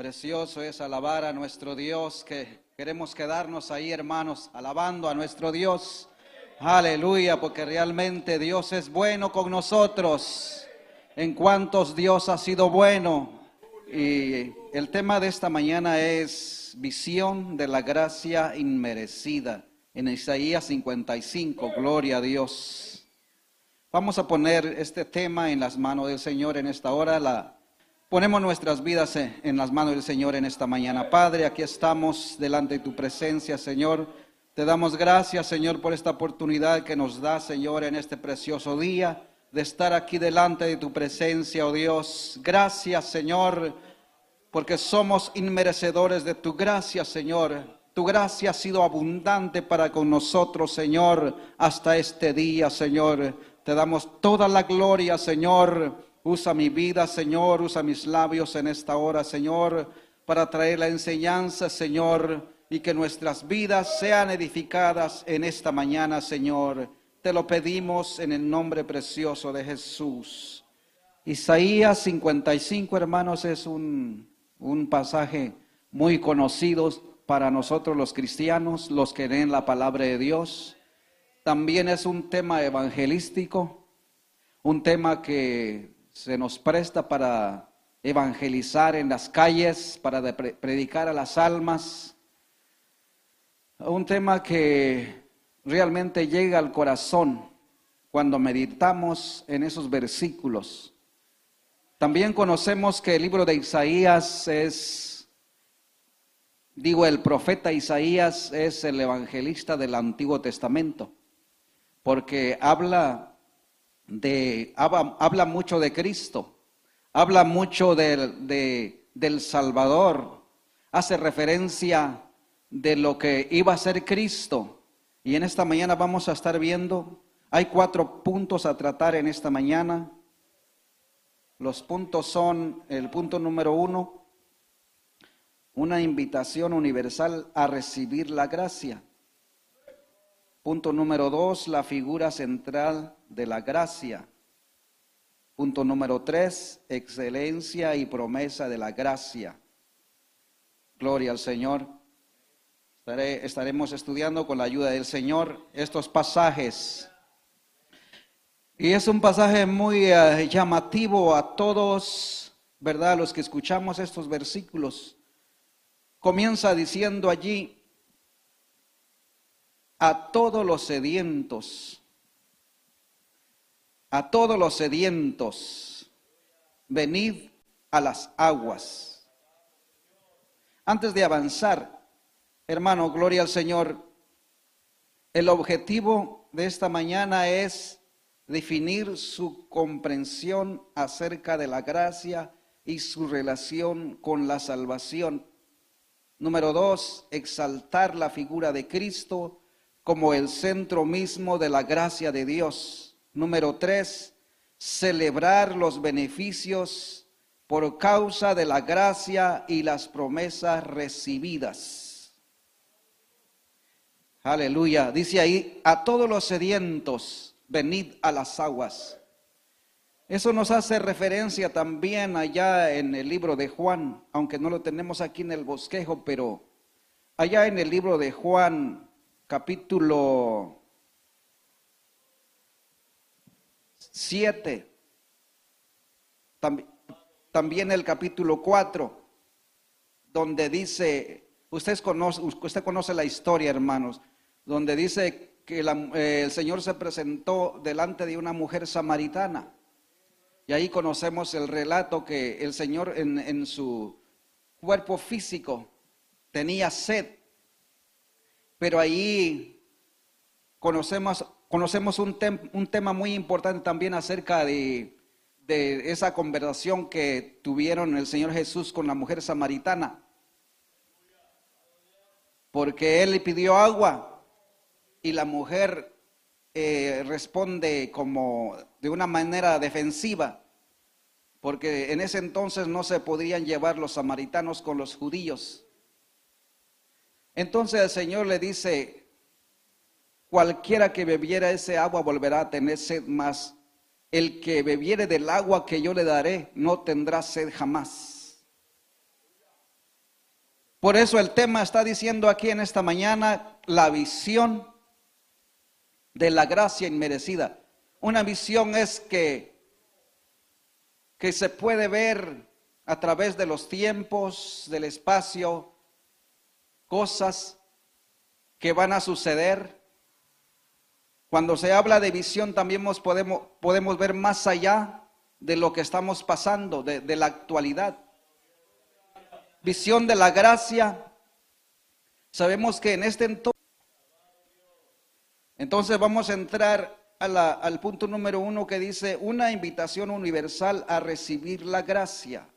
Precioso es alabar a nuestro Dios, que queremos quedarnos ahí, hermanos, alabando a nuestro Dios. Aleluya, porque realmente Dios es bueno con nosotros. En cuantos Dios ha sido bueno. Y el tema de esta mañana es visión de la gracia inmerecida. En Isaías 55, gloria a Dios. Vamos a poner este tema en las manos del Señor en esta hora. La Ponemos nuestras vidas en las manos del Señor en esta mañana. Padre, aquí estamos delante de tu presencia, Señor. Te damos gracias, Señor, por esta oportunidad que nos da, Señor, en este precioso día de estar aquí delante de tu presencia, oh Dios. Gracias, Señor, porque somos inmerecedores de tu gracia, Señor. Tu gracia ha sido abundante para con nosotros, Señor, hasta este día, Señor. Te damos toda la gloria, Señor Usa mi vida, Señor, usa mis labios en esta hora, Señor, para traer la enseñanza, Señor, y que nuestras vidas sean edificadas en esta mañana, Señor. Te lo pedimos en el nombre precioso de Jesús. Isaías 55, hermanos, es un, un pasaje muy conocido para nosotros los cristianos, los que leen la palabra de Dios. También es un tema evangelístico, un tema que se nos presta para evangelizar en las calles, para predicar a las almas. Un tema que realmente llega al corazón cuando meditamos en esos versículos. También conocemos que el libro de Isaías es, digo, el profeta Isaías es el evangelista del Antiguo Testamento, porque habla de, habla, mucho de Cristo, habla mucho de, del Salvador, hace referencia de lo que iba a ser Cristo. Y en esta mañana vamos a estar viendo, hay cuatro puntos a tratar en esta mañana. Los puntos son, el punto número uno, una invitación universal a recibir la gracia. Punto número dos, la figura central de la gracia. Punto número tres, excelencia y promesa de la gracia. Gloria al Señor. estaremos estudiando con la ayuda del Señor estos pasajes. Y es un pasaje muy eh, llamativo a todos, ¿verdad? Los que escuchamos estos versículos. Comienza diciendo allí, a todos los sedientos a todos los sedientos, venid a las aguas. Antes de avanzar, hermano, gloria al Señor, el objetivo de esta mañana es definir su comprensión acerca de la gracia y su relación con la salvación. Número dos, exaltar la figura de Cristo como el centro mismo de la gracia de Dios. Número tres, celebrar los beneficios por causa de la gracia y las promesas recibidas. Aleluya. Dice ahí, a todos los sedientos, venid a las aguas. Eso nos hace referencia también allá en el libro de Juan, aunque no lo tenemos aquí en el bosquejo, pero allá en el libro de Juan, capítulo 7, también el capítulo 4, donde dice, usted conoce, usted conoce la historia, hermanos, donde dice que eh, el Señor se presentó delante de una mujer samaritana. Y ahí conocemos el relato que el Señor en, en su cuerpo físico tenía sed, pero ahí conocemos Conocemos un, un tema muy importante también acerca de, esa conversación que tuvieron el Señor Jesús con la mujer samaritana. Porque Él le pidió agua y la mujer eh, responde como de una manera defensiva, porque en ese entonces no se podían llevar los samaritanos con los judíos. Entonces el Señor le dice, Cualquiera que bebiera ese agua volverá a tener sed más. El que bebiere del agua que yo le daré no tendrá sed jamás. Por eso el tema está diciendo aquí en esta mañana la visión de la gracia inmerecida. Una visión es que, que se puede ver a través de los tiempos, del espacio, cosas que van a suceder. Cuando se habla de visión también podemos, podemos ver más allá de lo que estamos pasando, de, la actualidad. Visión de la gracia. Sabemos que en este entorno entonces vamos a entrar al punto número uno que dice una invitación universal a recibir la gracia.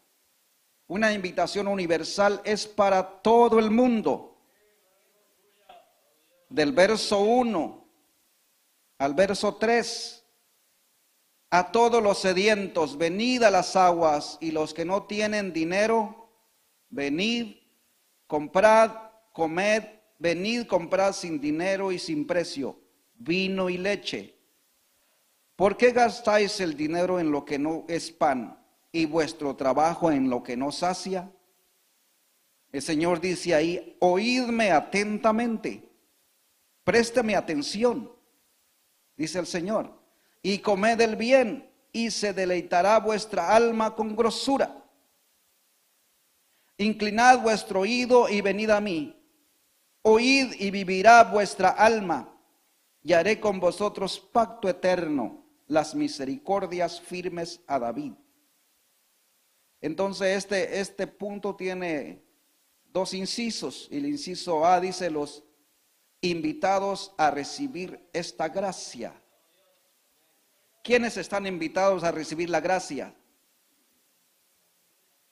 Una invitación universal es para todo el mundo. Del verso 1 al verso 3. A todos los sedientos, venid a las aguas y los que no tienen dinero, venid, comprad, comed, venid, comprad sin dinero y sin precio vino y leche. ¿Por qué gastáis el dinero en lo que no es pan y vuestro trabajo en lo que no sacia? El Señor dice ahí, oídme atentamente, préstame atención, dice el Señor, y comed el bien, y se deleitará vuestra alma con grosura. Inclinad vuestro oído y venid a mí. Oíd y vivirá vuestra alma y haré con vosotros pacto eterno, las misericordias firmes a David. Entonces este, este punto tiene dos incisos. El inciso A dice los invitados a recibir esta gracia. ¿Quiénes están invitados a recibir la gracia?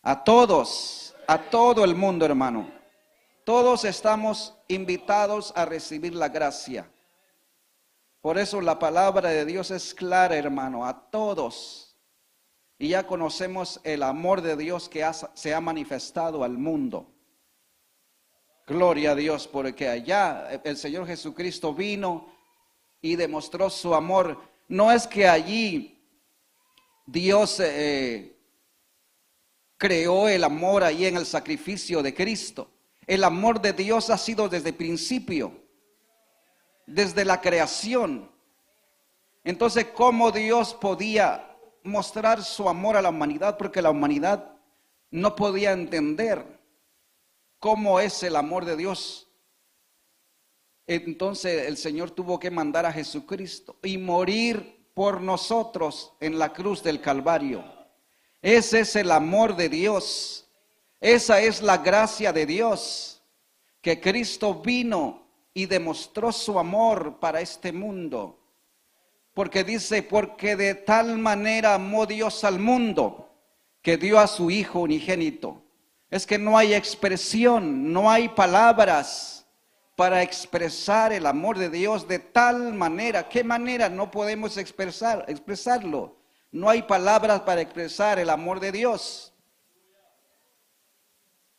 A todos, a todo el mundo, hermano. Todos estamos invitados a recibir la gracia. Por eso la palabra de Dios es clara, hermano, a todos. Y ya conocemos el amor de Dios que se ha manifestado al mundo. Gloria a Dios, porque allá el Señor Jesucristo vino y demostró su amor. No es que allí Dios eh, creó el amor ahí en el sacrificio de Cristo. El amor de Dios ha sido desde el principio desde la creación. Entonces, ¿cómo Dios podía mostrar su amor a la humanidad? Porque la humanidad no podía entender cómo es el amor de Dios. Entonces el Señor tuvo que mandar a Jesucristo y morir por nosotros en la cruz del Calvario. Ese es el amor de Dios. Esa es la gracia de Dios. Que Cristo vino y demostró su amor para este mundo. Porque dice, porque de tal manera amó Dios al mundo que dio a su Hijo unigénito. Es que no hay expresión, no hay palabras para expresar el amor de Dios de tal manera. ¿Qué manera no podemos expresar, expresarlo? No hay palabras para expresar el amor de Dios.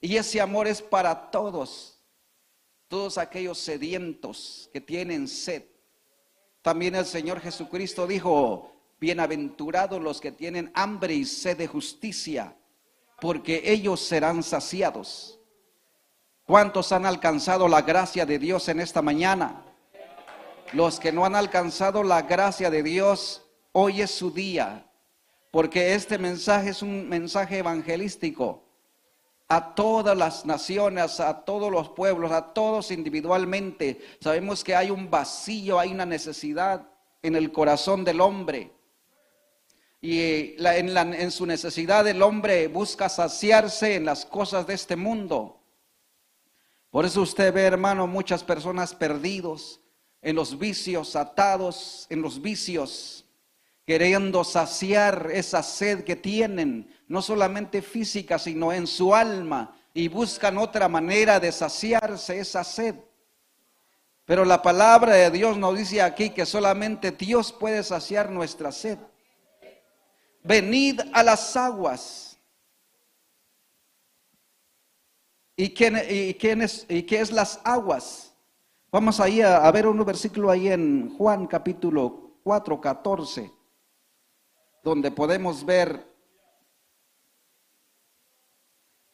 Y ese amor es para todos todos aquellos sedientos que tienen sed. También el Señor Jesucristo dijo, bienaventurados los que tienen hambre y sed de justicia, porque ellos serán saciados. ¿Cuántos han alcanzado la gracia de Dios en esta mañana? Los que no han alcanzado la gracia de Dios, hoy es su día, porque este mensaje es un mensaje evangelístico a todas las naciones, a todos los pueblos, a todos individualmente. Sabemos que hay un vacío, hay una necesidad en el corazón del hombre. Y en, en su necesidad el hombre busca saciarse en las cosas de este mundo. Por eso usted ve, hermano, muchas personas perdidos en los vicios, atados en los vicios queriendo saciar esa sed que tienen, no solamente física, sino en su alma, y buscan otra manera de saciarse esa sed. Pero la palabra de Dios nos dice aquí que solamente Dios puede saciar nuestra sed. Venid a las aguas. ¿Y, quién, y, quién es, y qué es las aguas? Vamos ahí a, ver un versículo ahí en Juan capítulo 4, 14 donde podemos ver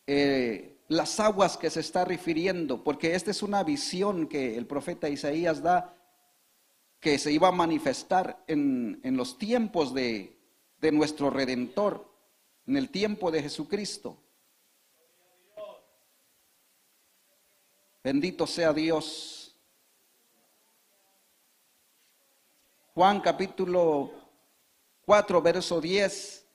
eh, las aguas que se está refiriendo, porque esta es una visión que el profeta Isaías da, que se iba a manifestar en, los tiempos de, de nuestro Redentor, en el tiempo de Jesucristo. Bendito sea Dios. Juan capítulo 4, verso 10.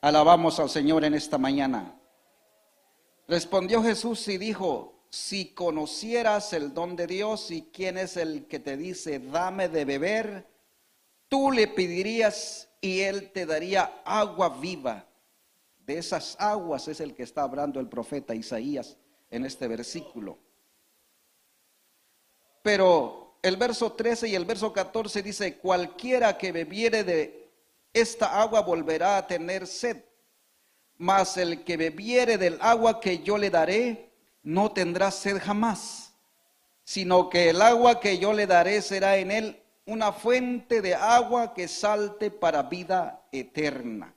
Alabamos al Señor en esta mañana. Respondió Jesús y dijo, si conocieras el don de Dios y quién es el que te dice, dame de beber, tú le pedirías y él te daría agua viva. De esas aguas es el que está hablando el profeta Isaías en este versículo. Pero el verso 13 y el verso 14 dice, cualquiera que bebiere de esta agua volverá a tener sed. Mas el que bebiere del agua que yo le daré, no tendrá sed jamás, sino que el agua que yo le daré será en él una fuente de agua que salte para vida eterna.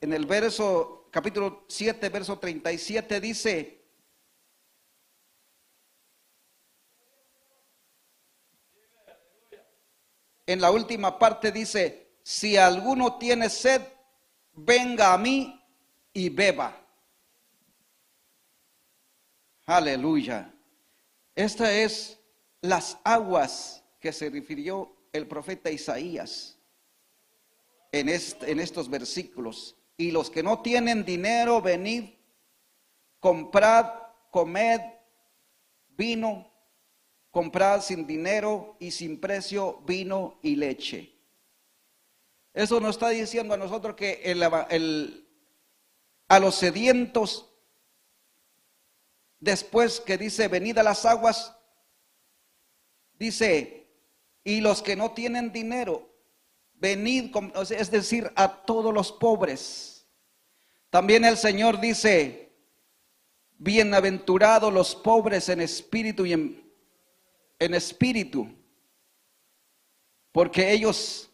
En el verso, capítulo 7, verso 37 dice, en la última parte dice, si alguno tiene sed, venga a mí y beba. Aleluya. Estas es las aguas que se refirió el profeta Isaías en, estos versículos. Y los que no tienen dinero, venid, comprad, comed vino comprar sin dinero y sin precio vino y leche. Eso nos está diciendo a nosotros que a los sedientos, después que dice, venid a las aguas, dice, y los que no tienen dinero, venid, es decir, a todos los pobres. También el Señor dice, bienaventurados los pobres en espíritu y en en espíritu, porque ellos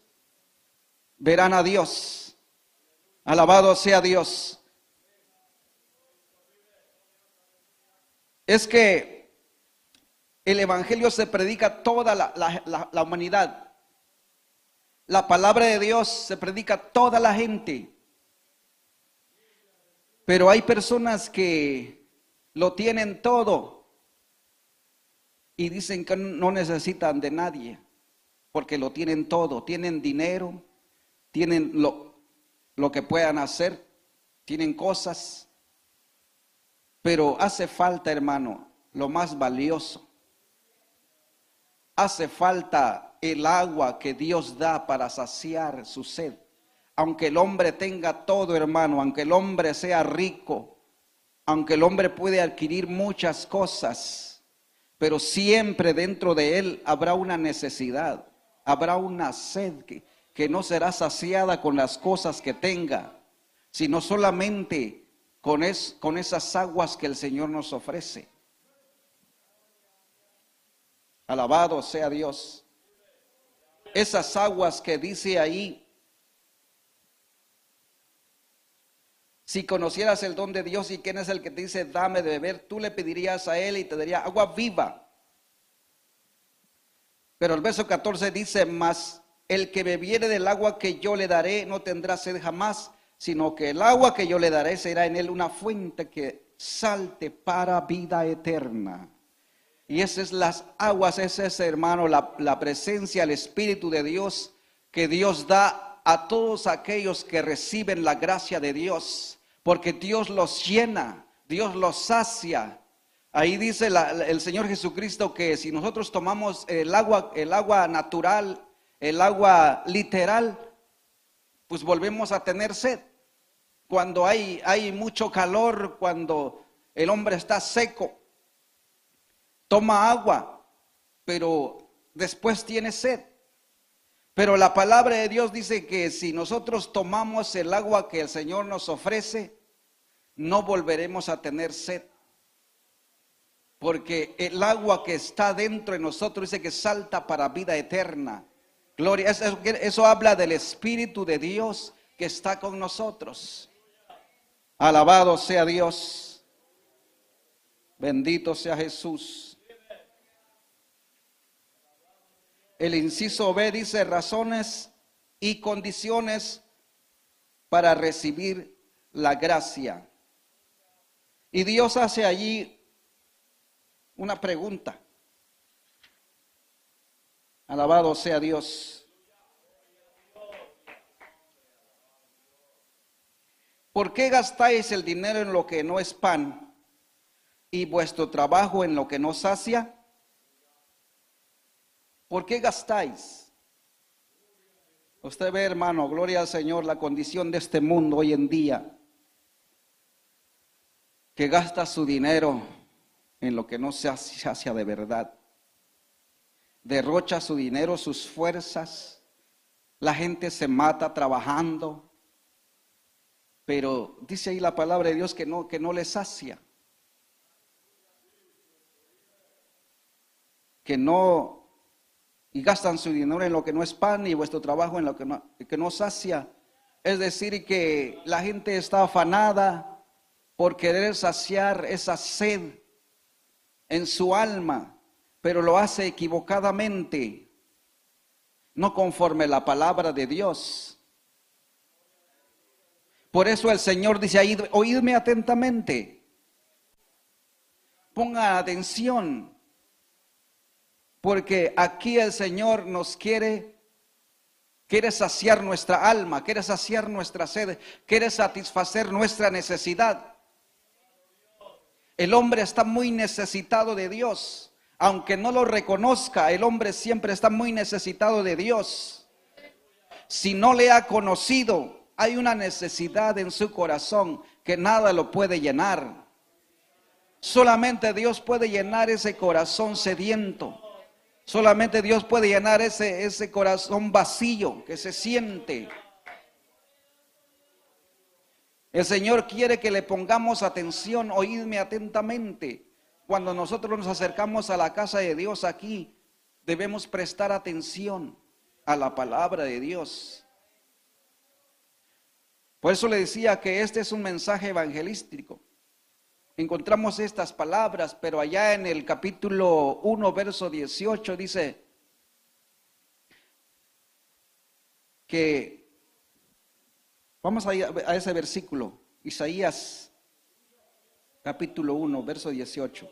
verán a Dios. Alabado sea Dios. Es que el Evangelio se predica a toda la, humanidad. La palabra de Dios se predica a toda la gente. Pero hay personas que lo tienen todo y dicen que no necesitan de nadie, porque lo tienen todo, tienen dinero, tienen lo que puedan hacer, tienen cosas, pero hace falta, hermano, lo más valioso. Hace falta el agua que Dios da para saciar su sed. Aunque el hombre tenga todo, hermano, aunque el hombre sea rico, aunque el hombre puede adquirir muchas cosas, pero siempre dentro de él habrá una necesidad, habrá una sed que, no será saciada con las cosas que tenga, sino solamente con, con esas aguas que el Señor nos ofrece. Alabado sea Dios. Esas aguas que dice ahí Si conocieras el don de Dios y quién es el que te dice, dame de beber, tú le pedirías a él y te daría agua viva. Pero el verso 14 dice, mas el que bebiere del agua que yo le daré no tendrá sed jamás, sino que el agua que yo le daré será en él una fuente que salte para vida eterna. Y esas es las aguas, ese es, hermano, la, la presencia, el Espíritu de Dios que Dios da a todos aquellos que reciben la gracia de Dios porque Dios los llena, Dios los sacia. Ahí dice el Señor Jesucristo que si nosotros tomamos el agua, el agua natural, el agua literal, pues volvemos a tener sed. Cuando hay, hay mucho calor, cuando el hombre está seco, toma agua, pero después tiene sed. Pero la palabra de Dios dice que si nosotros tomamos el agua que el Señor nos ofrece, no volveremos a tener sed. Porque el agua que está dentro de nosotros dice que salta para vida eterna. Gloria, eso, eso habla del Espíritu de Dios que está con nosotros. Alabado sea Dios. Bendito sea Jesús. El inciso B dice razones y condiciones para recibir la gracia. Y Dios hace allí una pregunta. Alabado sea Dios. ¿Por qué gastáis el dinero en lo que no es pan y vuestro trabajo en lo que no sacia? ¿Por qué gastáis? Usted ve, hermano, gloria al Señor, la condición de este mundo hoy en día, que gasta su dinero en lo que no se hacia de verdad. Derrocha su dinero, sus fuerzas. La gente se mata trabajando. Pero dice ahí la palabra de Dios que no, que no les sacia. Que no y gastan su dinero en lo que no es pan y vuestro trabajo en lo que no, que no sacia. Es decir, que la gente está afanada por querer saciar esa sed en su alma, pero lo hace equivocadamente, no conforme la palabra de Dios. Por eso el Señor dice ahí, oídme atentamente, ponga atención, porque aquí el Señor nos quiere, quiere saciar nuestra alma, quiere saciar nuestra sed, quiere satisfacer nuestra necesidad. El hombre está muy necesitado de Dios. Aunque no lo reconozca, el hombre siempre está muy necesitado de Dios. Si no le ha conocido, hay una necesidad en su corazón que nada lo puede llenar. Solamente Dios puede llenar ese corazón sediento. Solamente Dios puede llenar ese, ese corazón vacío que se siente. El Señor quiere que le pongamos atención, oídme atentamente. Cuando nosotros nos acercamos a la casa de Dios aquí, debemos prestar atención a la palabra de Dios. Por eso le decía que este es un mensaje evangelístico. Encontramos estas palabras, pero allá en el capítulo 1, verso 18 dice que Vamos a, a ese versículo, Isaías capítulo 1, verso 18.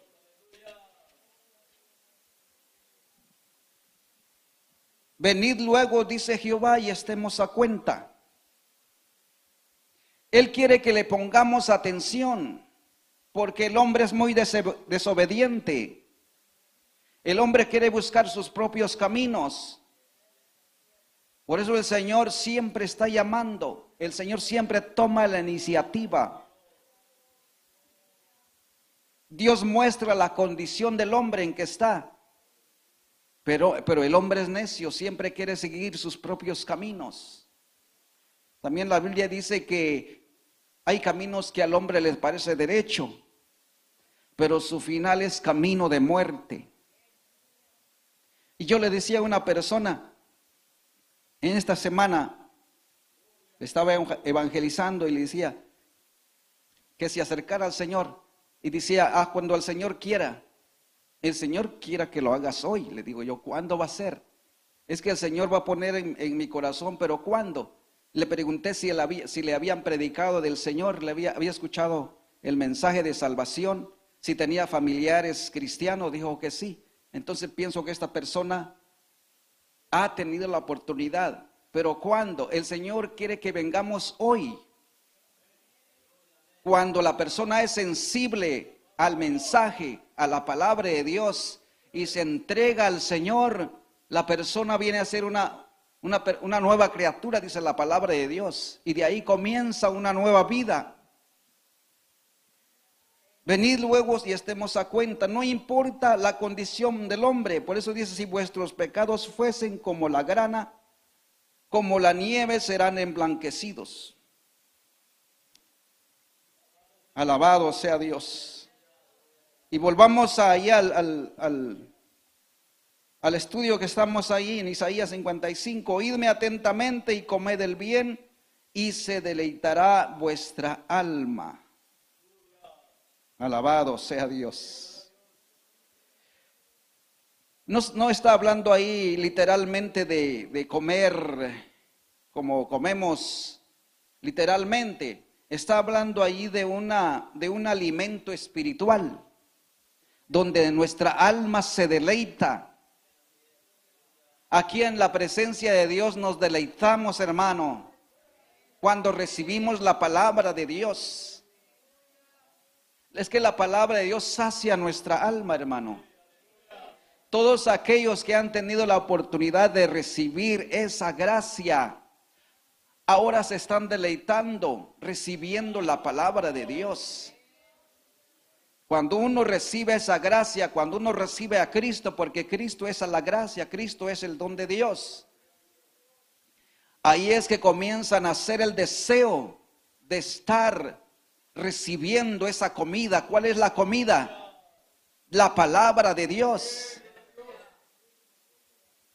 Venid luego, dice Jehová, y estemos a cuenta. Él quiere que le pongamos atención, porque el hombre es muy desobediente. El hombre quiere buscar sus propios caminos. Por eso el Señor siempre está llamando, el Señor siempre toma la iniciativa. Dios muestra la condición del hombre en que está, pero, pero el hombre es necio, siempre quiere seguir sus propios caminos. También la Biblia dice que hay caminos que al hombre les parece derecho, pero su final es camino de muerte. Y yo le decía a una persona, en esta semana estaba evangelizando y le decía que se acercara al Señor y decía, ah, cuando el Señor quiera, el Señor quiera que lo hagas hoy. Le digo yo, ¿cuándo va a ser? Es que el Señor va a poner en, mi corazón, pero ¿cuándo? Le pregunté si, le habían predicado del Señor, le había, había escuchado el mensaje de salvación, si tenía familiares cristianos, dijo que sí. Entonces pienso que esta persona ha tenido la oportunidad. Pero cuando el Señor quiere que vengamos hoy, cuando la persona es sensible al mensaje, a la palabra de Dios y se entrega al Señor, la persona viene a ser una, una, una nueva criatura, dice la palabra de Dios, y de ahí comienza una nueva vida. Venid luego y estemos a cuenta. No importa la condición del hombre. Por eso dice, si vuestros pecados fuesen como la grana, como la nieve serán emblanquecidos. Alabado sea Dios. Y volvamos ahí al, al, al, al estudio que estamos ahí en Isaías 55. Oídme atentamente y comed el bien y se deleitará vuestra alma. Alabado sea Dios. No, está hablando ahí literalmente de, de comer como comemos literalmente. Está hablando ahí de, una, de un alimento espiritual, donde nuestra alma se deleita. Aquí en la presencia de Dios nos deleitamos, hermano, cuando recibimos la palabra de Dios. Es que la palabra de Dios sacia nuestra alma, hermano. Todos aquellos que han tenido la oportunidad de recibir esa gracia, ahora se están deleitando recibiendo la palabra de Dios. Cuando uno recibe esa gracia, cuando uno recibe a Cristo, porque Cristo es a la gracia, Cristo es el don de Dios. Ahí es que comienzan a hacer el deseo de estar recibiendo esa comida. ¿Cuál es la comida? La palabra de Dios.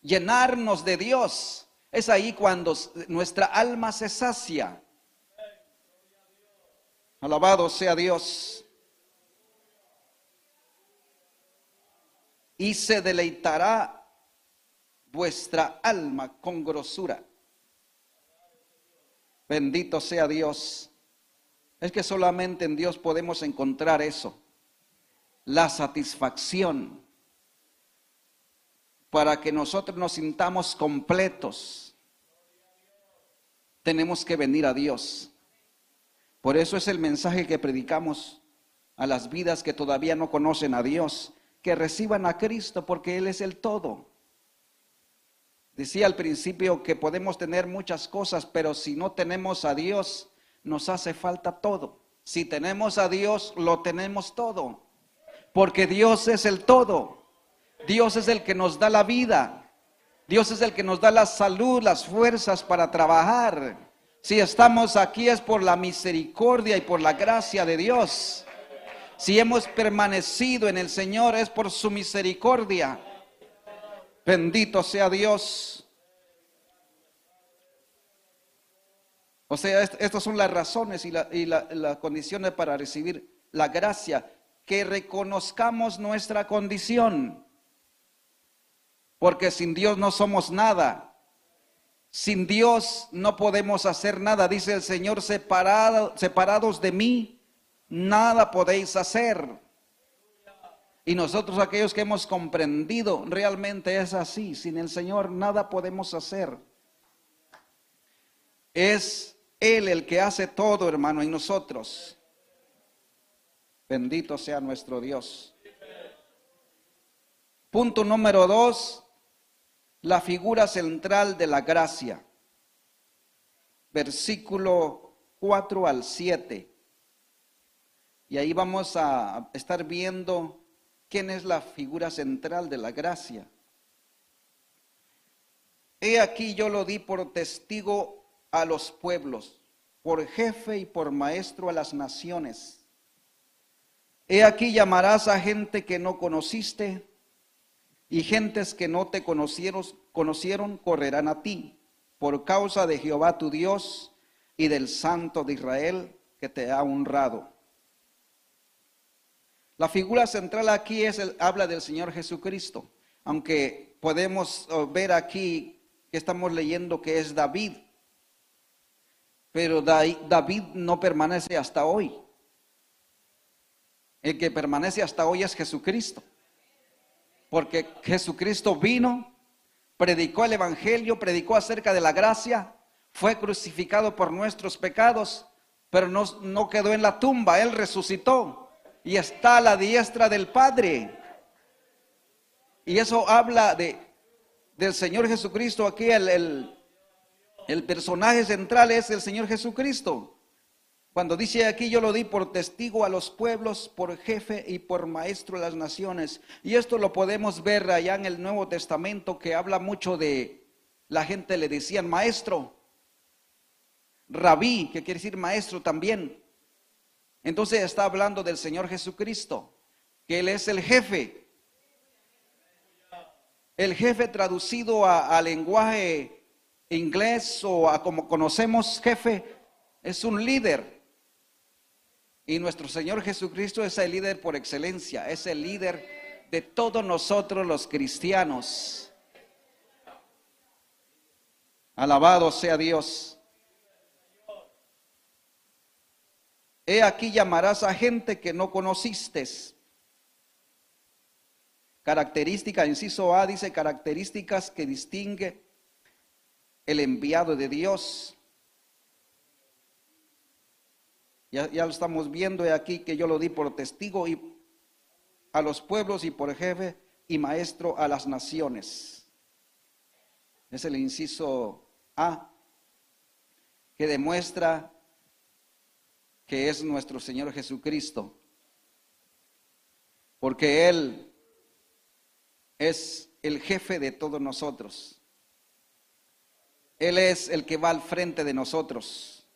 Llenarnos de Dios. Es ahí cuando nuestra alma se sacia. Alabado sea Dios. Y se deleitará vuestra alma con grosura. Bendito sea Dios. Es que solamente en Dios podemos encontrar eso. La satisfacción para que nosotros nos sintamos completos, tenemos que venir a Dios. Por eso es el mensaje que predicamos a las vidas que todavía no conocen a Dios, que reciban a Cristo porque Él es el todo. Decía al principio que podemos tener muchas cosas, pero si no tenemos a Dios, nos hace falta todo. Si tenemos a Dios, lo tenemos todo, porque Dios es el todo. Dios es el que nos da la vida. Dios es el que nos da la salud, las fuerzas para trabajar. Si estamos aquí es por la misericordia y por la gracia de Dios. Si hemos permanecido en el Señor es por su misericordia. Bendito sea Dios. O sea, estas son las razones y, las condiciones para recibir la gracia. Que reconozcamos nuestra condición porque sin Dios no somos nada. Sin Dios no podemos hacer nada, dice el Señor, separado, separados de mí, nada podéis hacer. Y nosotros aquellos que hemos comprendido, realmente es así, sin el Señor nada podemos hacer. Es Él el que hace todo, hermano, y nosotros. Bendito sea nuestro Dios. Punto número dos, la figura central de la gracia. Versículo 4 al 7. Y ahí vamos a estar viendo quién es la figura central de la gracia. He aquí yo lo di por testigo a los pueblos, por jefe y por maestro a las naciones. He aquí llamarás a gente que no conociste y gentes que no te conocieron, conocieron correrán a ti por causa de Jehová tu Dios y del Santo de Israel que te ha honrado. La figura central aquí es el, habla del Señor Jesucristo, aunque podemos oh, ver aquí que estamos leyendo que es David, pero David no permanece hasta hoy. El que permanece hasta hoy es Jesucristo. Porque Jesucristo vino, predicó el Evangelio, predicó acerca de la gracia, fue crucificado por nuestros pecados, pero no, no quedó en la tumba, Él resucitó y está a la diestra del Padre. Y eso habla de, del Señor Jesucristo. Aquí el, el personaje central es el Señor Jesucristo. Cuando dice aquí, yo lo di por testigo a los pueblos, por jefe y por maestro de las naciones. Y esto lo podemos ver allá en el Nuevo Testamento que habla mucho de, la gente le decían maestro, rabí, que quiere decir maestro también. Entonces está hablando del Señor Jesucristo, que Él es el jefe. El jefe traducido a, lenguaje inglés o a como conocemos jefe es un líder. Y nuestro Señor Jesucristo es el líder por excelencia, es el líder de todos nosotros los cristianos. Alabado sea Dios. He aquí llamarás a gente que no conociste. Característica, inciso A dice características que distingue el enviado de Dios. Ya, lo estamos viendo aquí que yo lo di por testigo y a los pueblos y por jefe y maestro a las naciones. Es el inciso A que demuestra que es nuestro Señor Jesucristo. Porque Él es el jefe de todos nosotros. Él es el que va al frente de nosotros.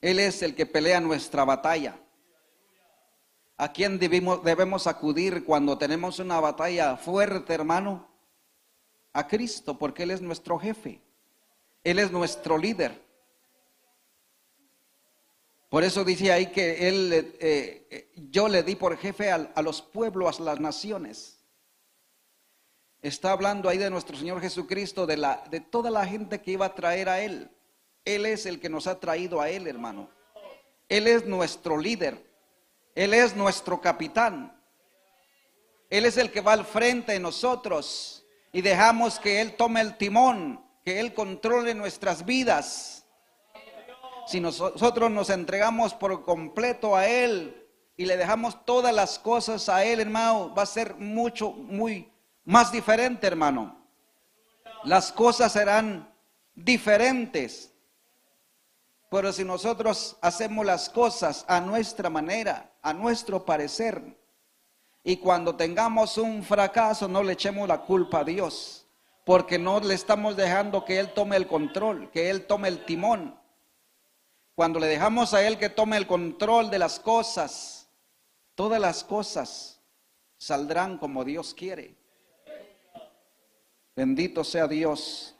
Él es el que pelea nuestra batalla. ¿A quién debemos, debemos acudir cuando tenemos una batalla fuerte, hermano? A Cristo, porque Él es nuestro jefe. Él es nuestro líder. Por eso dice ahí que Él, eh, eh, yo le di por jefe a, los pueblos, a las naciones. Está hablando ahí de nuestro Señor Jesucristo, de, la, de toda la gente que iba a traer a Él. Él es el que nos ha traído a Él, hermano. Él es nuestro líder. Él es nuestro capitán. Él es el que va al frente de nosotros y dejamos que Él tome el timón, que Él controle nuestras vidas. Si nosotros nos entregamos por completo a Él y le dejamos todas las cosas a Él, hermano, va a ser mucho, muy más diferente, hermano. Las cosas serán diferentes. Pero si nosotros hacemos las cosas a nuestra manera, a nuestro parecer, y cuando tengamos un fracaso no le echemos la culpa a Dios, porque no le estamos dejando que Él tome el control, que Él tome el timón. Cuando le dejamos a Él que tome el control de las cosas, todas las cosas saldrán como Dios quiere. Bendito sea Dios.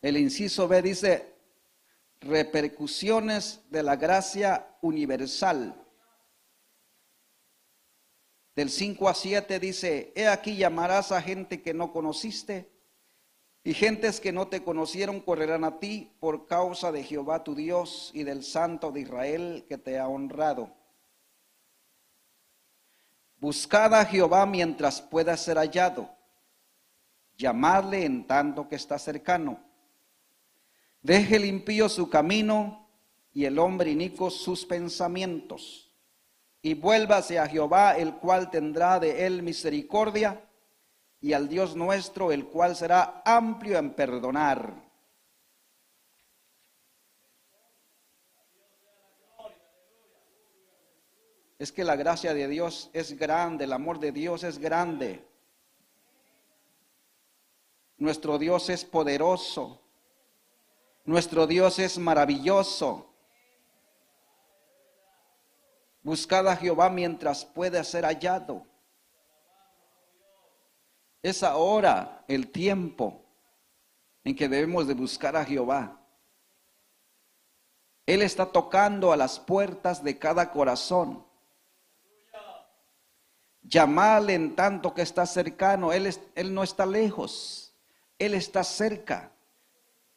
El inciso B dice, repercusiones de la gracia universal. Del 5 a 7 dice, he aquí llamarás a gente que no conociste y gentes que no te conocieron correrán a ti por causa de Jehová tu Dios y del Santo de Israel que te ha honrado. Buscad a Jehová mientras pueda ser hallado. Llamadle en tanto que está cercano. Deje el impío su camino y el hombre inico sus pensamientos. Y vuélvase a Jehová, el cual tendrá de él misericordia, y al Dios nuestro, el cual será amplio en perdonar. Es que la gracia de Dios es grande, el amor de Dios es grande. Nuestro Dios es poderoso. Nuestro Dios es maravilloso. Buscad a Jehová mientras pueda ser hallado. Es ahora el tiempo en que debemos de buscar a Jehová. Él está tocando a las puertas de cada corazón. Llamarle en tanto que está cercano. Él, él no está lejos. Él está cerca.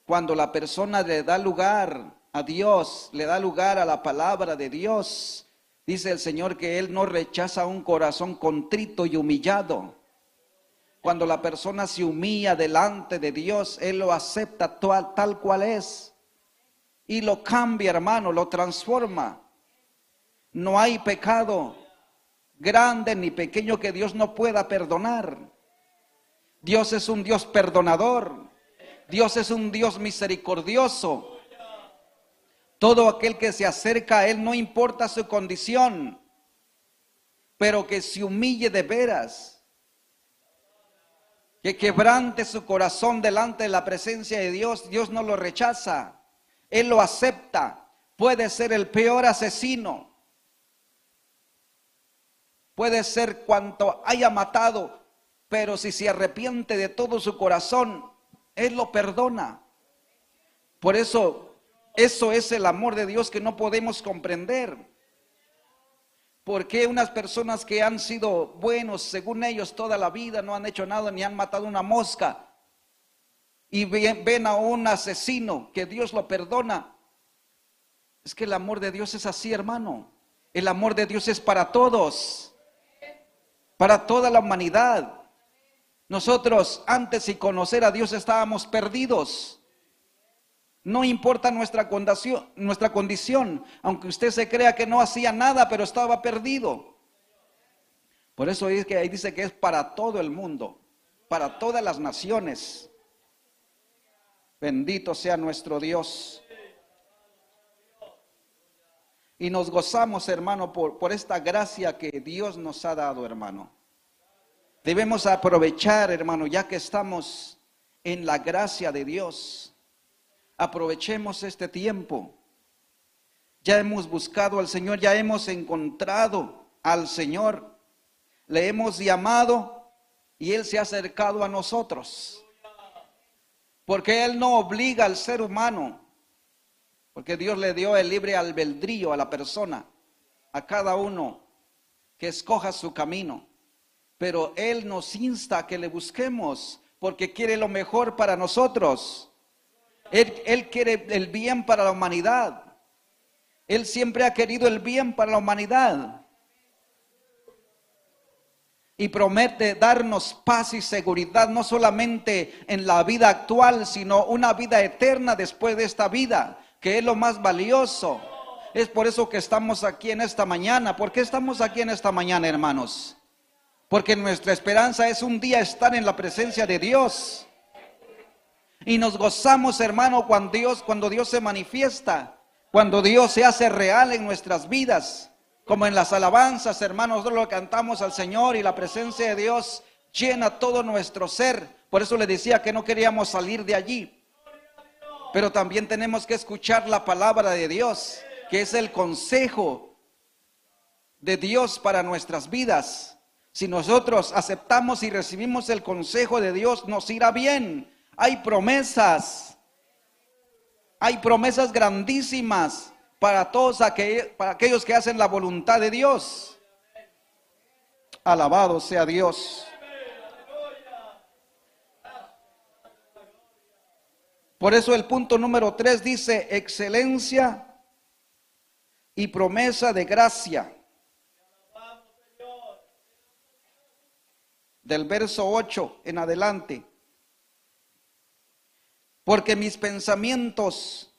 Cuando la persona le da lugar a Dios, le da lugar a la palabra de Dios, dice el Señor que Él no rechaza un corazón contrito y humillado. Cuando la persona se humilla delante de Dios, Él lo acepta tal, tal cual es. Y lo cambia, hermano, lo transforma. No hay pecado grande ni pequeño que Dios no pueda perdonar. Dios es un Dios perdonador. Dios es un Dios misericordioso. Todo aquel que se acerca a Él, no importa su condición, pero que se humille de veras, que quebrante su corazón delante de la presencia de Dios, Dios no lo rechaza, Él lo acepta, puede ser el peor asesino, puede ser cuanto haya matado, pero si se arrepiente de todo su corazón, Él lo perdona. Por eso, eso es el amor de Dios que no podemos comprender. Porque unas personas que han sido buenos, según ellos, toda la vida, no han hecho nada ni han matado una mosca, y ven a un asesino que Dios lo perdona? Es que el amor de Dios es así, hermano. El amor de Dios es para todos, para toda la humanidad. Nosotros antes de conocer a Dios estábamos perdidos. No importa nuestra condición, nuestra condición, aunque usted se crea que no hacía nada, pero estaba perdido. Por eso es que ahí dice que es para todo el mundo, para todas las naciones. Bendito sea nuestro Dios. Y nos gozamos, hermano, por, por esta gracia que Dios nos ha dado, hermano. Debemos aprovechar, hermano, ya que estamos en la gracia de Dios. Aprovechemos este tiempo. Ya hemos buscado al Señor, ya hemos encontrado al Señor. Le hemos llamado y Él se ha acercado a nosotros. Porque Él no obliga al ser humano, porque Dios le dio el libre albedrío a la persona, a cada uno que escoja su camino pero Él nos insta a que le busquemos porque quiere lo mejor para nosotros. Él, quiere el bien para la humanidad. Él siempre ha querido el bien para la humanidad. Y promete darnos paz y seguridad, no solamente en la vida actual, sino una vida eterna después de esta vida, que es lo más valioso. Es por eso que estamos aquí en esta mañana. ¿Por qué estamos aquí en esta mañana, hermanos? Porque nuestra esperanza es un día estar en la presencia de Dios. Y nos gozamos, hermano, cuando Dios, cuando Dios se manifiesta, cuando Dios se hace real en nuestras vidas, como en las alabanzas, hermanos, nosotros lo cantamos al Señor y la presencia de Dios llena todo nuestro ser. Por eso le decía que no queríamos salir de allí. Pero también tenemos que escuchar la palabra de Dios, que es el consejo de Dios para nuestras vidas. Si nosotros aceptamos y recibimos el consejo de Dios, nos irá bien. Hay promesas. Hay promesas grandísimas para todos aquellos, para aquellos que hacen la voluntad de Dios. Alabado sea Dios. Por eso el punto número tres dice excelencia y promesa de gracia. del verso 8 en adelante. Porque mis pensamientos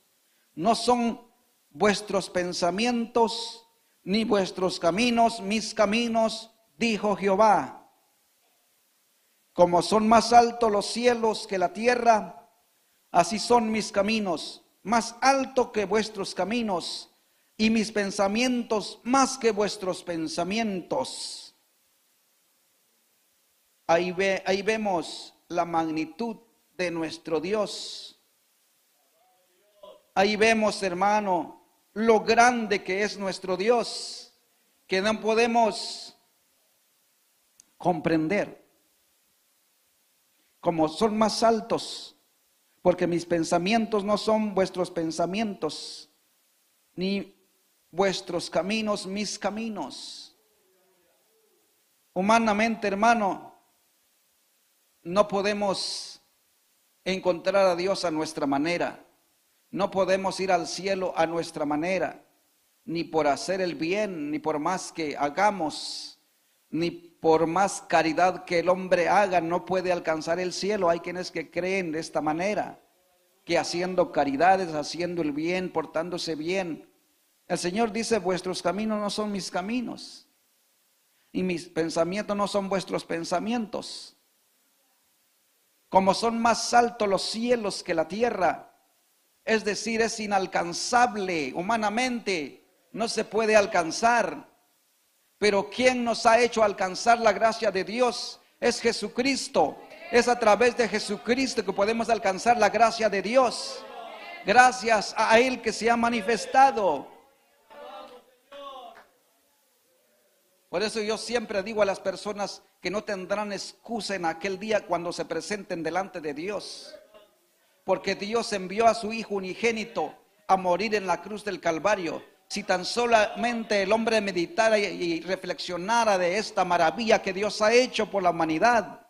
no son vuestros pensamientos, ni vuestros caminos, mis caminos, dijo Jehová. Como son más altos los cielos que la tierra, así son mis caminos, más alto que vuestros caminos, y mis pensamientos más que vuestros pensamientos. Ahí, ve, ahí vemos la magnitud de nuestro Dios. Ahí vemos, hermano, lo grande que es nuestro Dios, que no podemos comprender. Como son más altos, porque mis pensamientos no son vuestros pensamientos, ni vuestros caminos mis caminos. Humanamente, hermano, no podemos encontrar a Dios a nuestra manera. No podemos ir al cielo a nuestra manera, ni por hacer el bien, ni por más que hagamos, ni por más caridad que el hombre haga, no puede alcanzar el cielo. Hay quienes que creen de esta manera, que haciendo caridades, haciendo el bien, portándose bien. El Señor dice, vuestros caminos no son mis caminos, y mis pensamientos no son vuestros pensamientos como son más altos los cielos que la tierra, es decir, es inalcanzable humanamente, no se puede alcanzar. Pero ¿quién nos ha hecho alcanzar la gracia de Dios? Es Jesucristo. Es a través de Jesucristo que podemos alcanzar la gracia de Dios. Gracias a Él que se ha manifestado. Por eso yo siempre digo a las personas que no tendrán excusa en aquel día cuando se presenten delante de Dios. Porque Dios envió a su Hijo unigénito a morir en la cruz del Calvario. Si tan solamente el hombre meditara y reflexionara de esta maravilla que Dios ha hecho por la humanidad,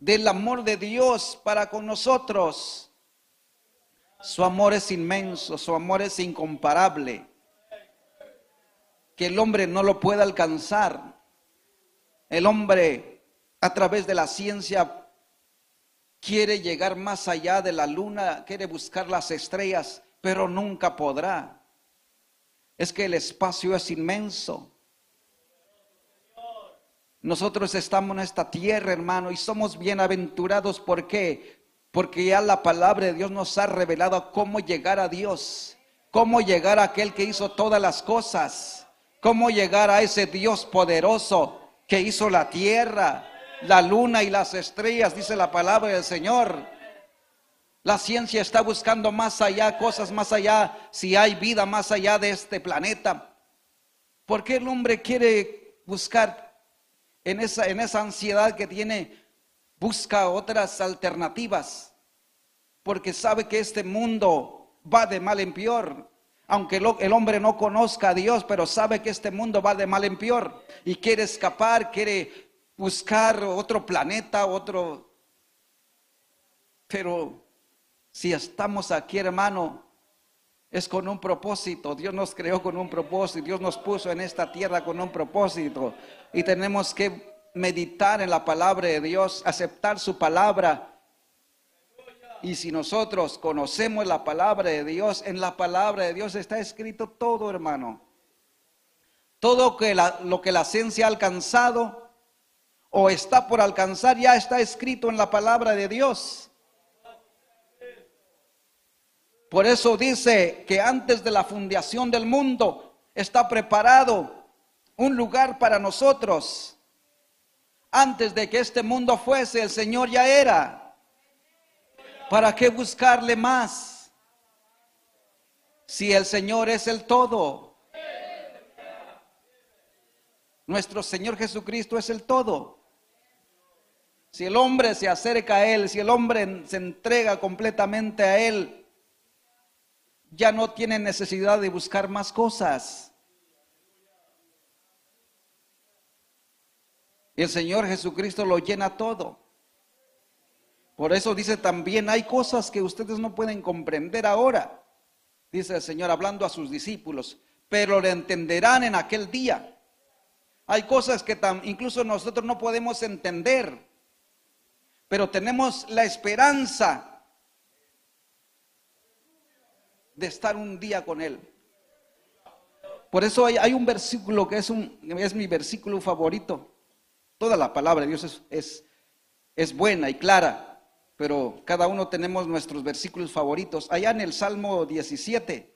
del amor de Dios para con nosotros. Su amor es inmenso, su amor es incomparable, que el hombre no lo puede alcanzar. El hombre a través de la ciencia quiere llegar más allá de la luna, quiere buscar las estrellas, pero nunca podrá. Es que el espacio es inmenso. Nosotros estamos en esta tierra, hermano, y somos bienaventurados. ¿Por qué? Porque ya la palabra de Dios nos ha revelado cómo llegar a Dios, cómo llegar a aquel que hizo todas las cosas, cómo llegar a ese Dios poderoso que hizo la tierra, la luna y las estrellas, dice la palabra del Señor. La ciencia está buscando más allá, cosas más allá, si hay vida más allá de este planeta. ¿Por qué el hombre quiere buscar en esa, en esa ansiedad que tiene, busca otras alternativas, porque sabe que este mundo va de mal en peor. Aunque el hombre no conozca a Dios, pero sabe que este mundo va de mal en peor y quiere escapar, quiere buscar otro planeta, otro... Pero si estamos aquí, hermano, es con un propósito. Dios nos creó con un propósito. Dios nos puso en esta tierra con un propósito. Y tenemos que meditar en la palabra de Dios, aceptar su palabra. Y si nosotros conocemos la palabra de Dios, en la palabra de Dios está escrito todo, hermano. Todo que lo que la ciencia ha alcanzado o está por alcanzar ya está escrito en la palabra de Dios. Por eso dice que antes de la fundación del mundo está preparado un lugar para nosotros. Antes de que este mundo fuese, el Señor ya era. ¿Para qué buscarle más? Si el Señor es el todo. Nuestro Señor Jesucristo es el todo. Si el hombre se acerca a Él, si el hombre se entrega completamente a Él, ya no tiene necesidad de buscar más cosas. El Señor Jesucristo lo llena todo. Por eso dice también, hay cosas que ustedes no pueden comprender ahora, dice el Señor hablando a sus discípulos, pero le entenderán en aquel día. Hay cosas que incluso nosotros no podemos entender, pero tenemos la esperanza de estar un día con Él. Por eso hay, un versículo que es, un, es mi versículo favorito. Toda la palabra de Dios es, buena y clara, pero cada uno tenemos nuestros versículos favoritos. Allá en el Salmo 17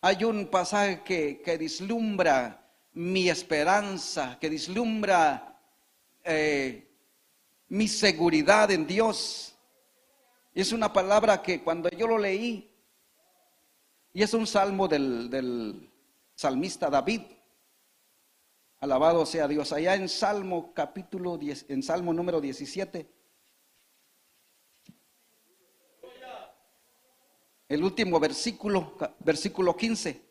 hay un pasaje que, que dislumbra mi esperanza, que dislumbra eh, mi seguridad en Dios. Es una palabra que cuando yo lo leí, y es un salmo del, salmista David, alabado sea Dios, allá en Salmo capítulo 10, en Salmo número 17, el último versículo, versículo 15.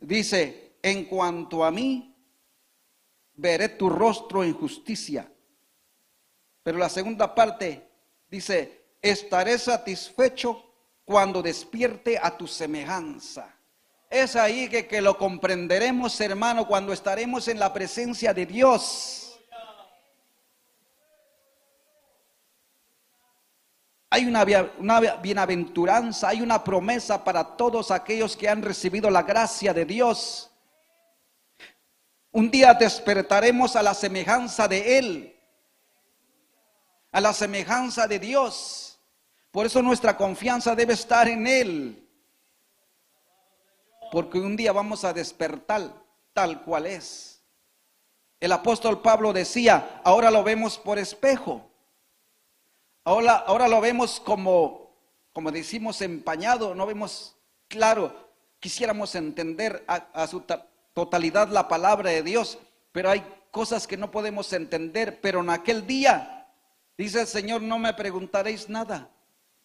Dice, en cuanto a mí, veré tu rostro en justicia pero la segunda parte dice, estaré satisfecho cuando despierte a tu semejanza. Es ahí que, que lo comprenderemos, hermano, cuando estaremos en la presencia de Dios. Hay una, una, bienaventuranza, hay una promesa para todos aquellos que han recibido la gracia de Dios. Un día despertaremos a la semejanza de Él a la semejanza de Dios. Por eso nuestra confianza debe estar en Él. Porque un día vamos a despertar tal cual es. El apóstol Pablo decía, ahora lo vemos por espejo. Ahora, lo vemos como, como decimos, empañado, no vemos claro. Quisiéramos entender a, su totalidad la palabra de Dios, pero hay cosas que no podemos entender. Pero en aquel día, dice el Señor, no me preguntaréis nada,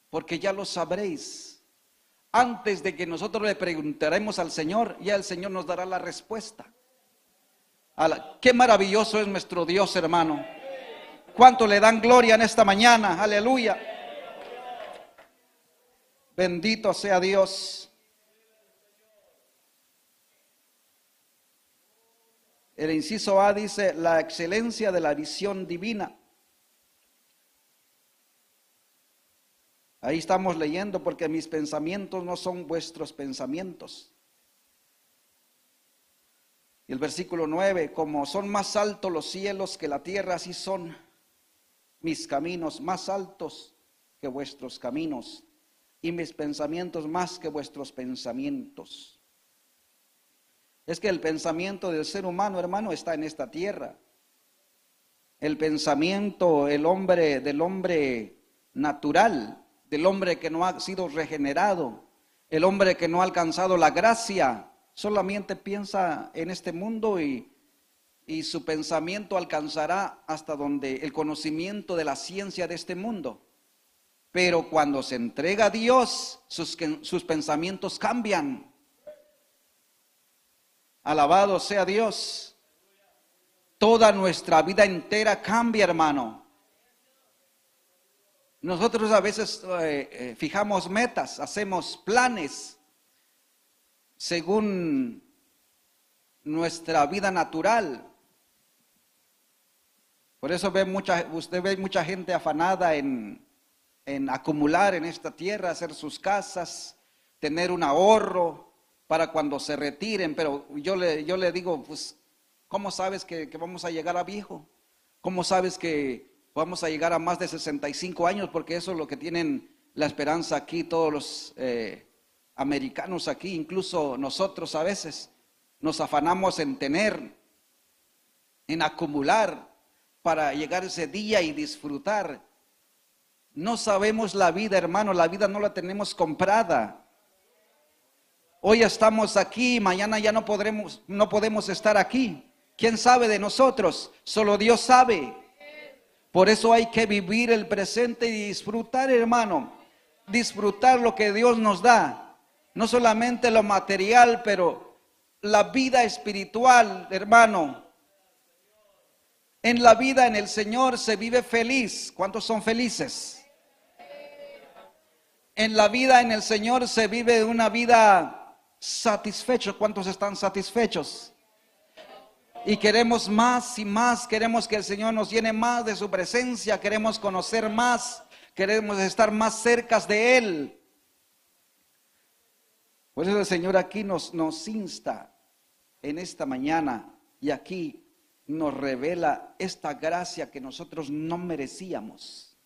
porque ya lo sabréis. Antes de que nosotros le preguntaremos al Señor, ya el Señor nos dará la respuesta. Qué maravilloso es nuestro Dios, hermano. ¿Cuánto le dan gloria en esta mañana? Aleluya. Bendito sea Dios. El inciso A dice la excelencia de la visión divina. Ahí estamos leyendo porque mis pensamientos no son vuestros pensamientos. Y el versículo 9, como son más altos los cielos que la tierra, así son mis caminos más altos que vuestros caminos y mis pensamientos más que vuestros pensamientos. Es que el pensamiento del ser humano, hermano, está en esta tierra. El pensamiento, el hombre, del hombre natural, del hombre que no ha sido regenerado, el hombre que no ha alcanzado la gracia, solamente piensa en este mundo y y su pensamiento alcanzará hasta donde el conocimiento de la ciencia de este mundo. Pero cuando se entrega a Dios, sus, sus pensamientos cambian. Alabado sea Dios. Toda nuestra vida entera cambia, hermano. Nosotros a veces eh, eh, fijamos metas, hacemos planes según nuestra vida natural, por eso ve mucha, usted ve mucha gente afanada en, acumular en esta tierra, hacer sus casas, tener un ahorro para cuando se retiren. Pero yo le, yo le digo, pues, ¿cómo sabes que, vamos a llegar a viejo? ¿Cómo sabes que vamos a llegar a más de 65 años? Porque eso es lo que tienen la esperanza aquí todos los eh, americanos aquí, incluso nosotros a veces nos afanamos en tener, en acumular para llegar ese día y disfrutar. No sabemos la vida, hermano, la vida no la tenemos comprada. Hoy estamos aquí, mañana ya no podremos no podemos estar aquí. ¿Quién sabe de nosotros? Solo Dios sabe. Por eso hay que vivir el presente y disfrutar, hermano. Disfrutar lo que Dios nos da. No solamente lo material, pero la vida espiritual, hermano. En la vida en el Señor se vive feliz. ¿Cuántos son felices? En la vida en el Señor se vive una vida satisfecha. ¿Cuántos están satisfechos? Y queremos más y más, queremos que el Señor nos llene más de su presencia, queremos conocer más, queremos estar más cerca de Él. Por eso el Señor aquí nos, nos insta en esta mañana y aquí nos revela esta gracia que nosotros no merecíamos.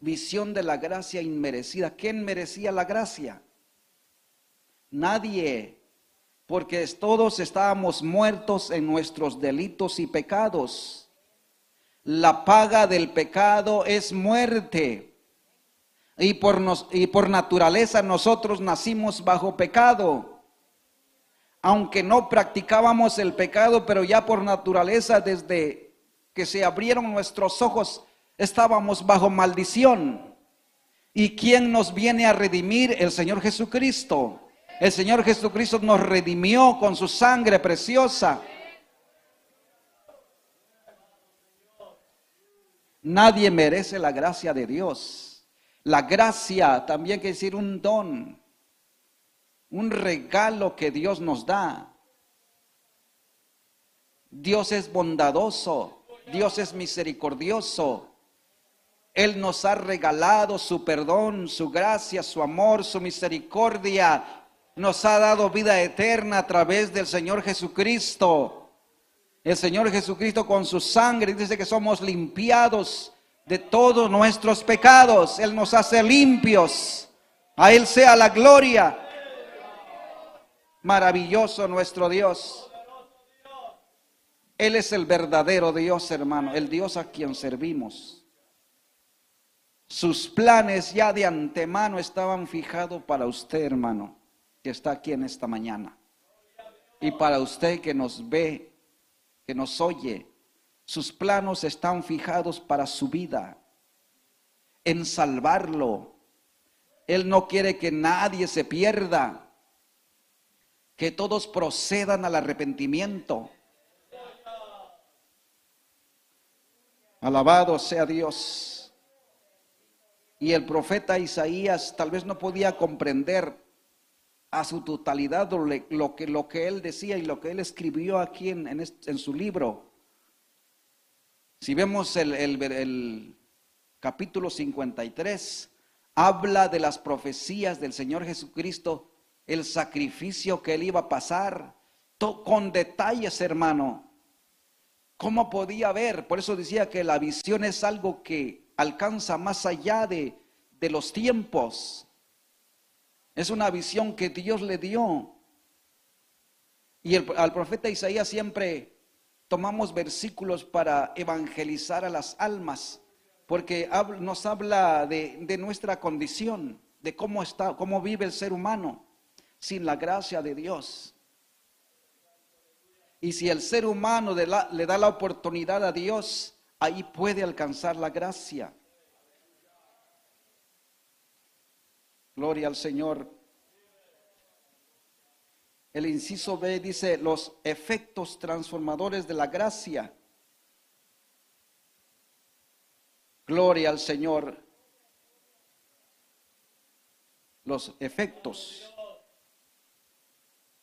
Visión de la gracia inmerecida. ¿Quién merecía la gracia? Nadie, porque todos estábamos muertos en nuestros delitos y pecados. La paga del pecado es muerte. Y por, nos, y por naturaleza nosotros nacimos bajo pecado aunque no practicábamos el pecado, pero ya por naturaleza desde que se abrieron nuestros ojos estábamos bajo maldición. ¿Y quién nos viene a redimir? El Señor Jesucristo. El Señor Jesucristo nos redimió con su sangre preciosa. Nadie merece la gracia de Dios. La gracia también quiere decir un don un regalo que Dios nos da. Dios es bondadoso, Dios es misericordioso. Él nos ha regalado su perdón, su gracia, su amor, su misericordia. Nos ha dado vida eterna a través del Señor Jesucristo. El Señor Jesucristo con su sangre dice que somos limpiados de todos nuestros pecados. Él nos hace limpios. A Él sea la gloria. Maravilloso nuestro Dios. Él es el verdadero Dios, hermano, el Dios a quien servimos. Sus planes ya de antemano estaban fijados para usted, hermano, que está aquí en esta mañana. Y para usted que nos ve, que nos oye, sus planos están fijados para su vida, en salvarlo. Él no quiere que nadie se pierda, que todos procedan al arrepentimiento. Alabado sea Dios. Y el profeta Isaías tal vez no podía comprender a su totalidad lo, que, lo que él decía y lo que él escribió aquí en, en, su libro. Si vemos el, el capítulo 53, habla de las profecías del Señor Jesucristo, el sacrificio que él iba a pasar, con detalles, hermano. ¿Cómo podía ver? Por eso decía que la visión es algo que alcanza más allá de, de los tiempos. Es una visión que Dios le dio. Y al profeta Isaías siempre tomamos versículos para evangelizar a las almas, porque nos habla de, de, nuestra condición, de cómo está, cómo vive el ser humano sin la gracia de Dios. Y si el ser humano le da la oportunidad a Dios, ahí puede alcanzar la gracia. Gloria al Señor. El inciso B dice los efectos transformadores de la gracia. Gloria al Señor. Los efectos.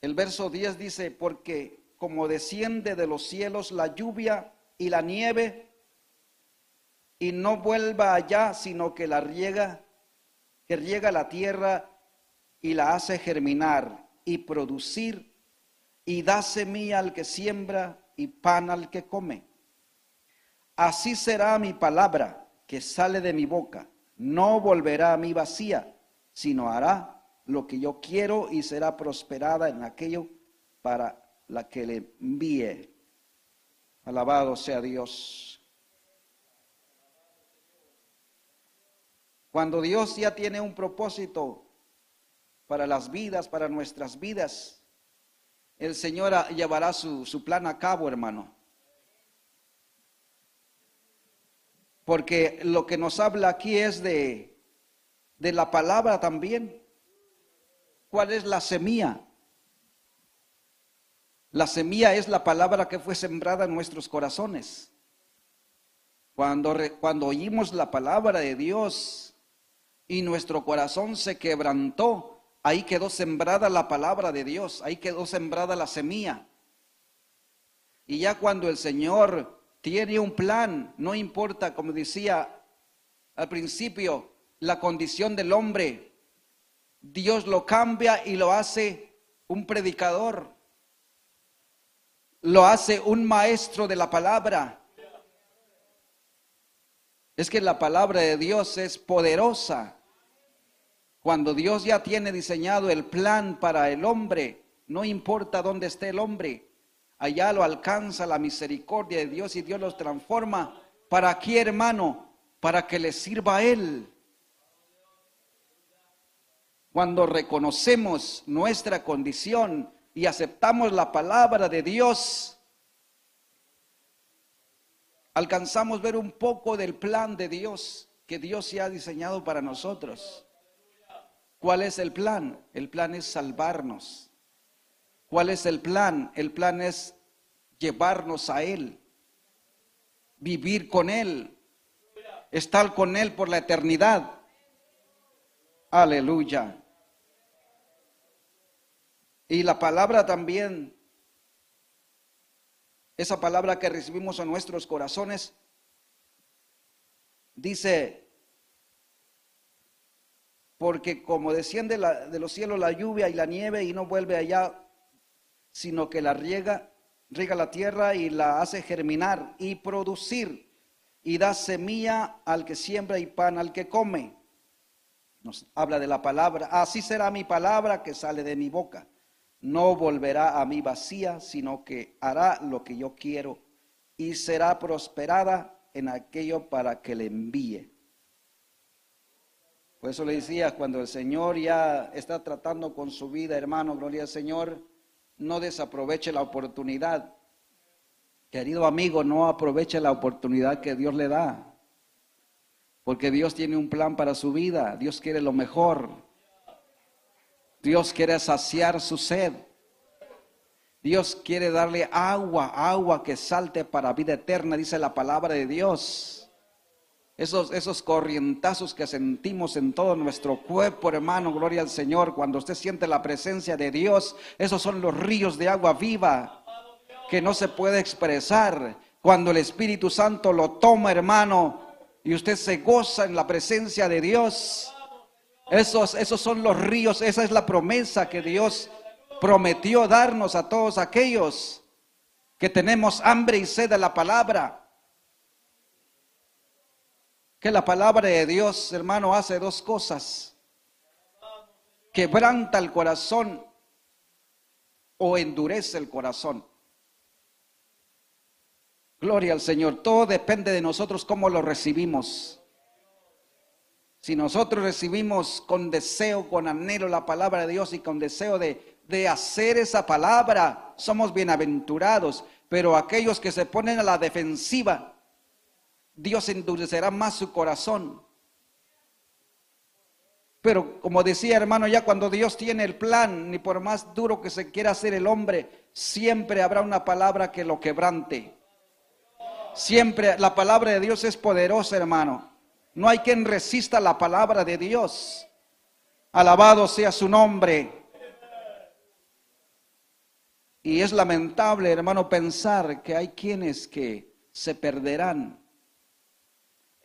El verso 10 dice, porque como desciende de los cielos la lluvia y la nieve, y no vuelva allá, sino que la riega, que riega la tierra y la hace germinar y producir, y da semilla al que siembra y pan al que come. Así será mi palabra que sale de mi boca. No volverá a mí vacía, sino hará lo que yo quiero y será prosperada en aquello para la que le envíe. Alabado sea Dios. Cuando Dios ya tiene un propósito para las vidas, para nuestras vidas, el Señor llevará su, plan a cabo, hermano. Porque lo que nos habla aquí es de, de la palabra también. ¿Cuál es la semilla? La semilla es la palabra que fue sembrada en nuestros corazones. Cuando, cuando oímos la palabra de Dios y nuestro corazón se quebrantó, ahí quedó sembrada la palabra de Dios, ahí quedó sembrada la semilla. Y ya cuando el Señor tiene un plan, no importa, como decía al principio, la condición del hombre, Dios lo cambia y lo hace un predicador lo hace un maestro de la palabra. Es que la palabra de Dios es poderosa. Cuando Dios ya tiene diseñado el plan para el hombre, no importa dónde esté el hombre, allá lo alcanza la misericordia de Dios y Dios los transforma. ¿Para aquí, hermano? Para que le sirva a Él. Cuando reconocemos nuestra condición y aceptamos la palabra de Dios, alcanzamos ver un poco del plan de Dios que Dios se ha diseñado para nosotros. ¿Cuál es el plan? El plan es salvarnos. ¿Cuál es el plan? El plan es llevarnos a Él, vivir con Él, estar con Él por la eternidad. Aleluya. Y la palabra también, esa palabra que recibimos en nuestros corazones, dice, porque como desciende de los cielos la lluvia y la nieve y no vuelve allá, sino que la riega, riega la tierra y la hace germinar y producir y da semilla al que siembra y pan al que come. Nos habla de la palabra, así será mi palabra que sale de mi boca no volverá a mí vacía, sino que hará lo que yo quiero y será prosperada en aquello para que le envíe. Por eso le decía, cuando el Señor ya está tratando con su vida, hermano, gloria al Señor, no desaproveche la oportunidad. Querido amigo, no aproveche la oportunidad que Dios le da. Porque Dios tiene un plan para su vida. Dios quiere lo mejor. Dios quiere saciar su sed. Dios quiere darle agua, agua que salte para vida eterna, dice la palabra de Dios. Esos, esos corrientazos que sentimos en todo nuestro cuerpo, hermano, gloria al Señor, cuando usted siente la presencia de Dios, esos son los ríos de agua viva que no se puede expresar. Cuando el Espíritu Santo lo toma, hermano, y usted se goza en la presencia de Dios, esos, esos son los ríos, esa es la promesa que Dios prometió darnos a todos aquellos que tenemos hambre y sed de la palabra. Que la palabra de Dios, hermano, hace dos cosas. Quebranta el corazón o endurece el corazón. Gloria al Señor. Todo depende de nosotros cómo lo recibimos. Si nosotros recibimos con deseo, con anhelo la palabra de Dios y con deseo de de hacer esa palabra, somos bienaventurados, pero aquellos que se ponen a la defensiva, Dios endurecerá más su corazón. Pero como decía hermano, ya cuando Dios tiene el plan, ni por más duro que se quiera hacer el hombre, siempre habrá una palabra que lo quebrante. Siempre la palabra de Dios es poderosa, hermano. No hay quien resista la palabra de Dios. Alabado sea su nombre. Y es lamentable, hermano, pensar que hay quienes que se perderán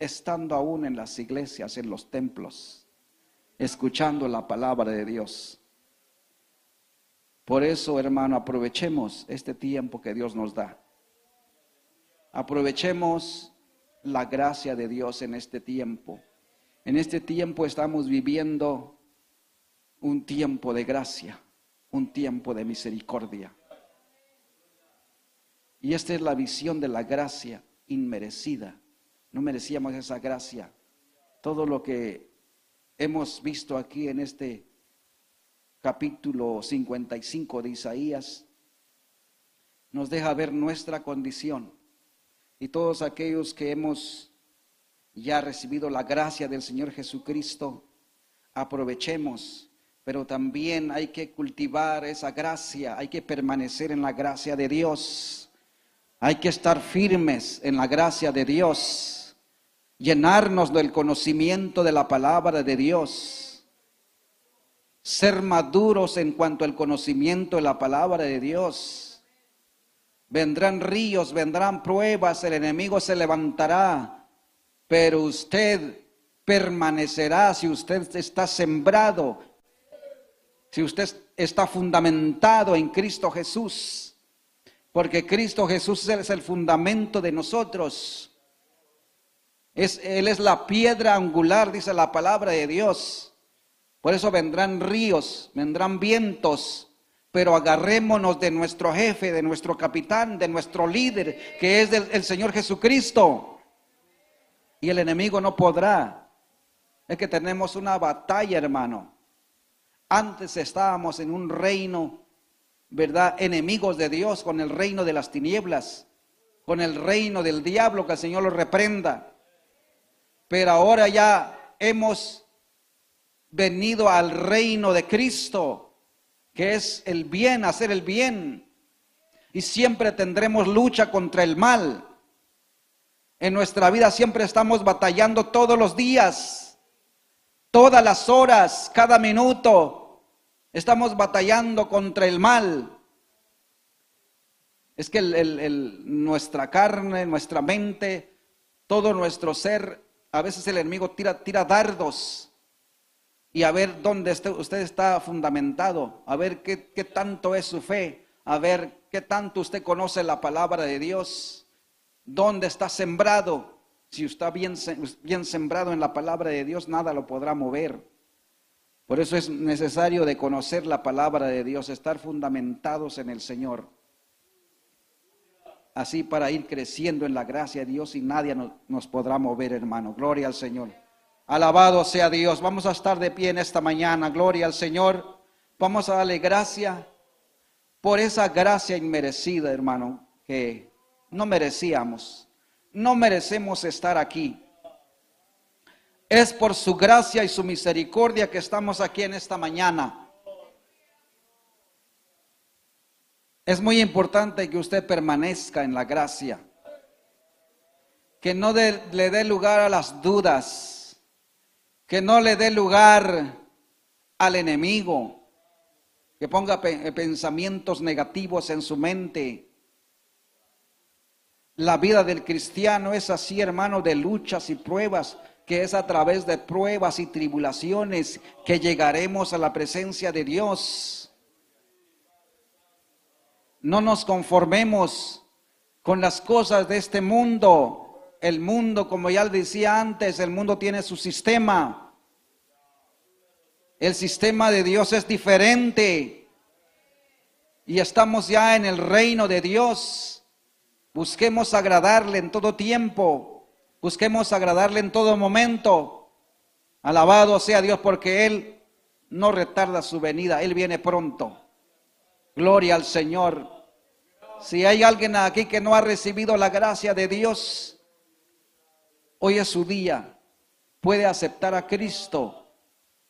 estando aún en las iglesias, en los templos, escuchando la palabra de Dios. Por eso, hermano, aprovechemos este tiempo que Dios nos da. Aprovechemos la gracia de Dios en este tiempo. En este tiempo estamos viviendo un tiempo de gracia, un tiempo de misericordia. Y esta es la visión de la gracia inmerecida. No merecíamos esa gracia. Todo lo que hemos visto aquí en este capítulo 55 de Isaías nos deja ver nuestra condición. Y todos aquellos que hemos ya recibido la gracia del Señor Jesucristo, aprovechemos pero también hay que cultivar esa gracia, hay que permanecer en la gracia de Dios. Hay que estar firmes en la gracia de Dios, llenarnos del conocimiento de la palabra de Dios, ser maduros en cuanto al conocimiento de la palabra de Dios. Vendrán ríos, vendrán pruebas, el enemigo se levantará, pero usted permanecerá si usted está sembrado, si usted está fundamentado en Cristo Jesús. Porque Cristo Jesús es el fundamento de nosotros. Es, él es la piedra angular, dice la palabra de Dios. Por eso vendrán ríos, vendrán vientos, pero agarrémonos de nuestro jefe, de nuestro capitán, de nuestro líder, que es el Señor Jesucristo. Y el enemigo no podrá. Es que tenemos una batalla, hermano. Antes estábamos en un reino ¿verdad? Enemigos de Dios con el reino de las tinieblas, con el reino del diablo, que el Señor lo reprenda. Pero ahora ya hemos venido al reino de Cristo, que es el bien, hacer el bien. Y siempre tendremos lucha contra el mal. En nuestra vida siempre estamos batallando todos los días, todas las horas, cada minuto, Estamos batallando contra el mal. Es que nuestra carne, nuestra mente, todo nuestro ser, a veces el enemigo tira, tira dardos y a ver dónde usted está fundamentado, a ver qué, qué tanto es su fe, a ver qué tanto usted conoce la palabra de Dios, dónde está sembrado. Si está bien, bien sembrado en la palabra de Dios, nada lo podrá mover. Por eso es necesario de conocer la palabra de Dios, estar fundamentados en el Señor. Así para ir creciendo en la gracia de Dios y nadie nos, nos podrá mover, hermano. Gloria al Señor. Alabado sea Dios. Vamos a estar de pie en esta mañana. Gloria al Señor. Vamos a darle gracia por esa gracia inmerecida, hermano, que no merecíamos. No merecemos estar aquí. Es por su gracia y su misericordia que estamos aquí en esta mañana. Es muy importante que usted permanezca en la gracia. Que no le dé lugar a las dudas. Que no le dé lugar al enemigo. Que ponga pensamientos negativos en su mente. La vida del cristiano es así, hermano, de luchas y pruebas que es a través de pruebas y tribulaciones que llegaremos a la presencia de Dios. No nos conformemos con las cosas de este mundo. El mundo, como ya decía antes, el mundo tiene su sistema. El sistema de Dios es diferente. Y estamos ya en el reino de Dios. Busquemos agradarle en todo tiempo Busquemos agradarle en todo momento. Alabado sea Dios porque Él no retarda su venida, Él viene pronto. Gloria al Señor. Si hay alguien aquí que no ha recibido la gracia de Dios, hoy es su día. Puede aceptar a Cristo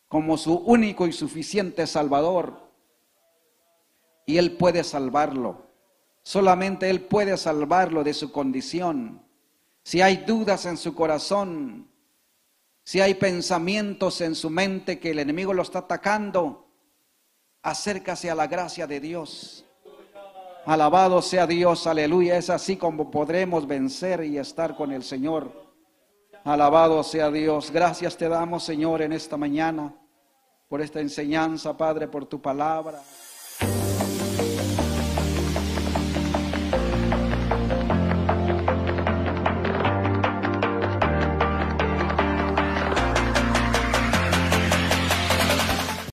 como su único y suficiente Salvador. Y Él puede salvarlo. Solamente Él puede salvarlo de su condición si hay dudas en su corazón, si hay pensamientos en su mente que el enemigo lo está atacando, acércase a la gracia de Dios. Alabado sea Dios, aleluya. Es así como podremos vencer y estar con el Señor. Alabado sea Dios. Gracias te damos, Señor, en esta mañana por esta enseñanza, Padre, por tu palabra.